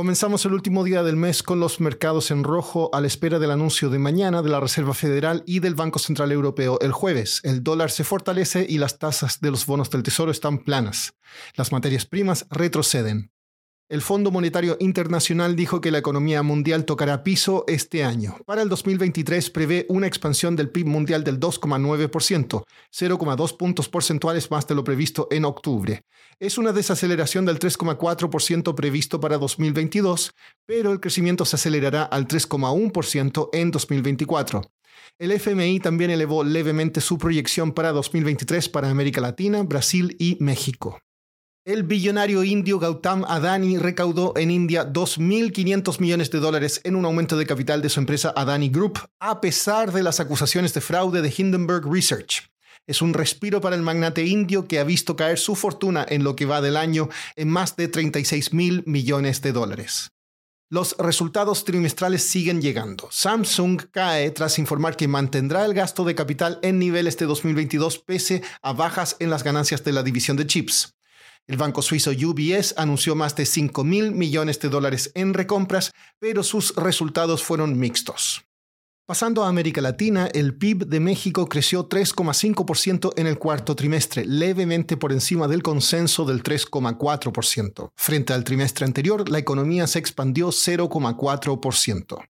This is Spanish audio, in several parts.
Comenzamos el último día del mes con los mercados en rojo a la espera del anuncio de mañana de la Reserva Federal y del Banco Central Europeo el jueves. El dólar se fortalece y las tasas de los bonos del Tesoro están planas. Las materias primas retroceden. El Fondo Monetario Internacional dijo que la economía mundial tocará piso este año. Para el 2023 prevé una expansión del PIB mundial del 2,9%, 0,2 puntos porcentuales más de lo previsto en octubre. Es una desaceleración del 3,4% previsto para 2022, pero el crecimiento se acelerará al 3,1% en 2024. El FMI también elevó levemente su proyección para 2023 para América Latina, Brasil y México. El billonario indio Gautam Adani recaudó en India 2.500 millones de dólares en un aumento de capital de su empresa Adani Group, a pesar de las acusaciones de fraude de Hindenburg Research. Es un respiro para el magnate indio que ha visto caer su fortuna en lo que va del año en más de 36 mil millones de dólares. Los resultados trimestrales siguen llegando. Samsung cae tras informar que mantendrá el gasto de capital en niveles de 2022 pese a bajas en las ganancias de la división de chips. El banco suizo UBS anunció más de 5 mil millones de dólares en recompras, pero sus resultados fueron mixtos. Pasando a América Latina, el PIB de México creció 3,5% en el cuarto trimestre, levemente por encima del consenso del 3,4%. Frente al trimestre anterior, la economía se expandió 0,4%.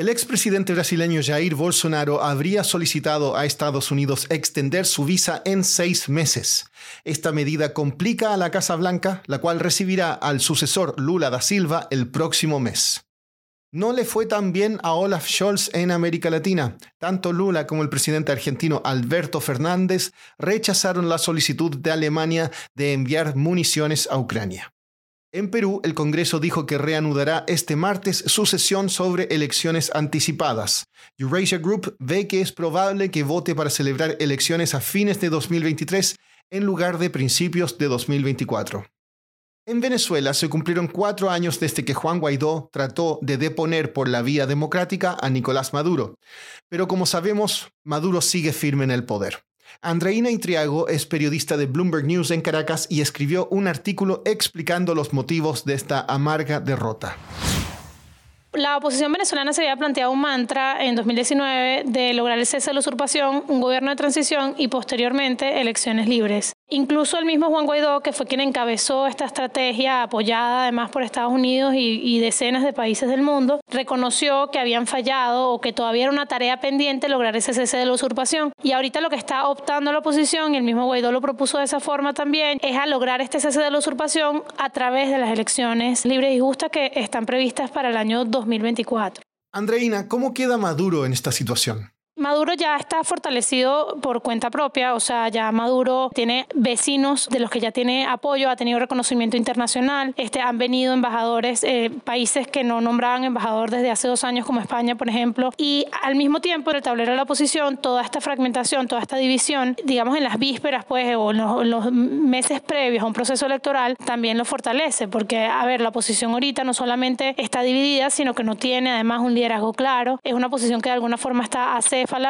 El expresidente brasileño Jair Bolsonaro habría solicitado a Estados Unidos extender su visa en seis meses. Esta medida complica a la Casa Blanca, la cual recibirá al sucesor Lula da Silva el próximo mes. No le fue tan bien a Olaf Scholz en América Latina. Tanto Lula como el presidente argentino Alberto Fernández rechazaron la solicitud de Alemania de enviar municiones a Ucrania. En Perú, el Congreso dijo que reanudará este martes su sesión sobre elecciones anticipadas. Eurasia Group ve que es probable que vote para celebrar elecciones a fines de 2023 en lugar de principios de 2024. En Venezuela se cumplieron cuatro años desde que Juan Guaidó trató de deponer por la vía democrática a Nicolás Maduro. Pero como sabemos, Maduro sigue firme en el poder. Andreina Intriago es periodista de Bloomberg News en Caracas y escribió un artículo explicando los motivos de esta amarga derrota. La oposición venezolana se había planteado un mantra en 2019 de lograr el cese de la usurpación, un gobierno de transición y posteriormente elecciones libres. Incluso el mismo Juan Guaidó, que fue quien encabezó esta estrategia apoyada además por Estados Unidos y, decenas de países del mundo, reconoció que habían fallado o que todavía era una tarea pendiente lograr ese cese de la usurpación. Y ahorita lo que está optando la oposición, y el mismo Guaidó lo propuso de esa forma también, es a lograr este cese de la usurpación a través de las elecciones libres y justas que están previstas para el año 2024. Andreina, ¿cómo queda Maduro en esta situación? Maduro ya está fortalecido por cuenta propia, o sea, ya Maduro tiene vecinos de los que ya tiene apoyo, ha tenido reconocimiento internacional, este, han venido embajadores, eh, países que no nombraban embajador desde hace dos años como España, por ejemplo, y al mismo tiempo en el tablero de la oposición, toda esta fragmentación, toda esta división, digamos en las vísperas, pues, o en los, los meses previos a un proceso electoral, también lo fortalece, porque, a ver, la oposición ahorita no solamente está dividida, sino que no tiene además un liderazgo claro, es una posición que de alguna forma está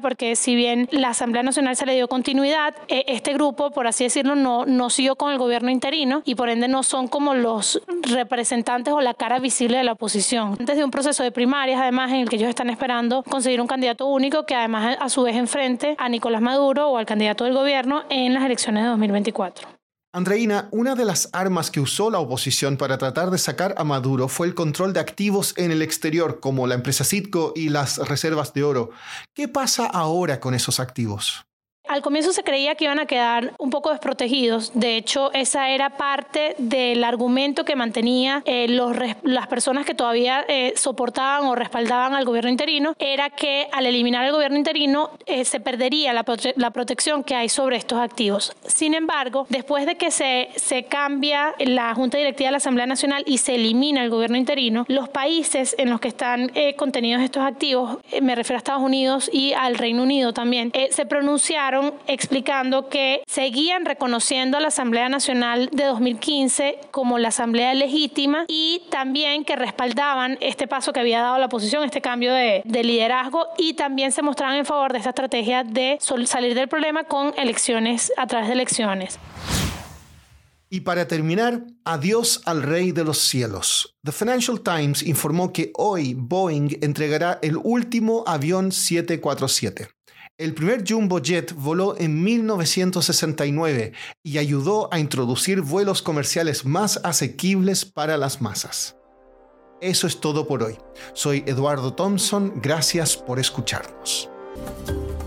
porque si bien la Asamblea Nacional se le dio continuidad, eh, este grupo, por así decirlo, no, no siguió con el gobierno interino y por ende no son como los representantes o la cara visible de la oposición. Antes de un proceso de primarias, además, en el que ellos están esperando conseguir un candidato único que además a su vez enfrente a Nicolás Maduro o al candidato del gobierno en las elecciones de 2024. Andreina, una de las armas que usó la oposición para tratar de sacar a Maduro fue el control de activos en el exterior, como la empresa Citco y las reservas de oro. ¿Qué pasa ahora con esos activos? Al comienzo se creía que iban a quedar un poco desprotegidos. De hecho, esa era parte del argumento que mantenía eh, los, las personas que todavía eh, soportaban o respaldaban al gobierno interino, era que al eliminar el gobierno interino eh, se perdería la, la, protección que hay sobre estos activos. Sin embargo, después de que se, se cambia la Junta Directiva de la Asamblea Nacional y se elimina el gobierno interino, los países en los que están contenidos estos activos, me refiero a Estados Unidos y al Reino Unido también, se pronunciaron explicando que seguían reconociendo a la Asamblea Nacional de 2015 como la Asamblea legítima y también que respaldaban este paso que había dado la oposición, este cambio de, de liderazgo y también se mostraban en favor de esta estrategia de salir del problema con elecciones a través de elecciones. Y para terminar, adiós al rey de los cielos. The Financial Times informó que hoy Boeing entregará el último avión 747. El primer jumbo jet voló en 1969 y ayudó a introducir vuelos comerciales más asequibles para las masas. Eso es todo por hoy. Soy Eduardo Thompson, gracias por escucharnos.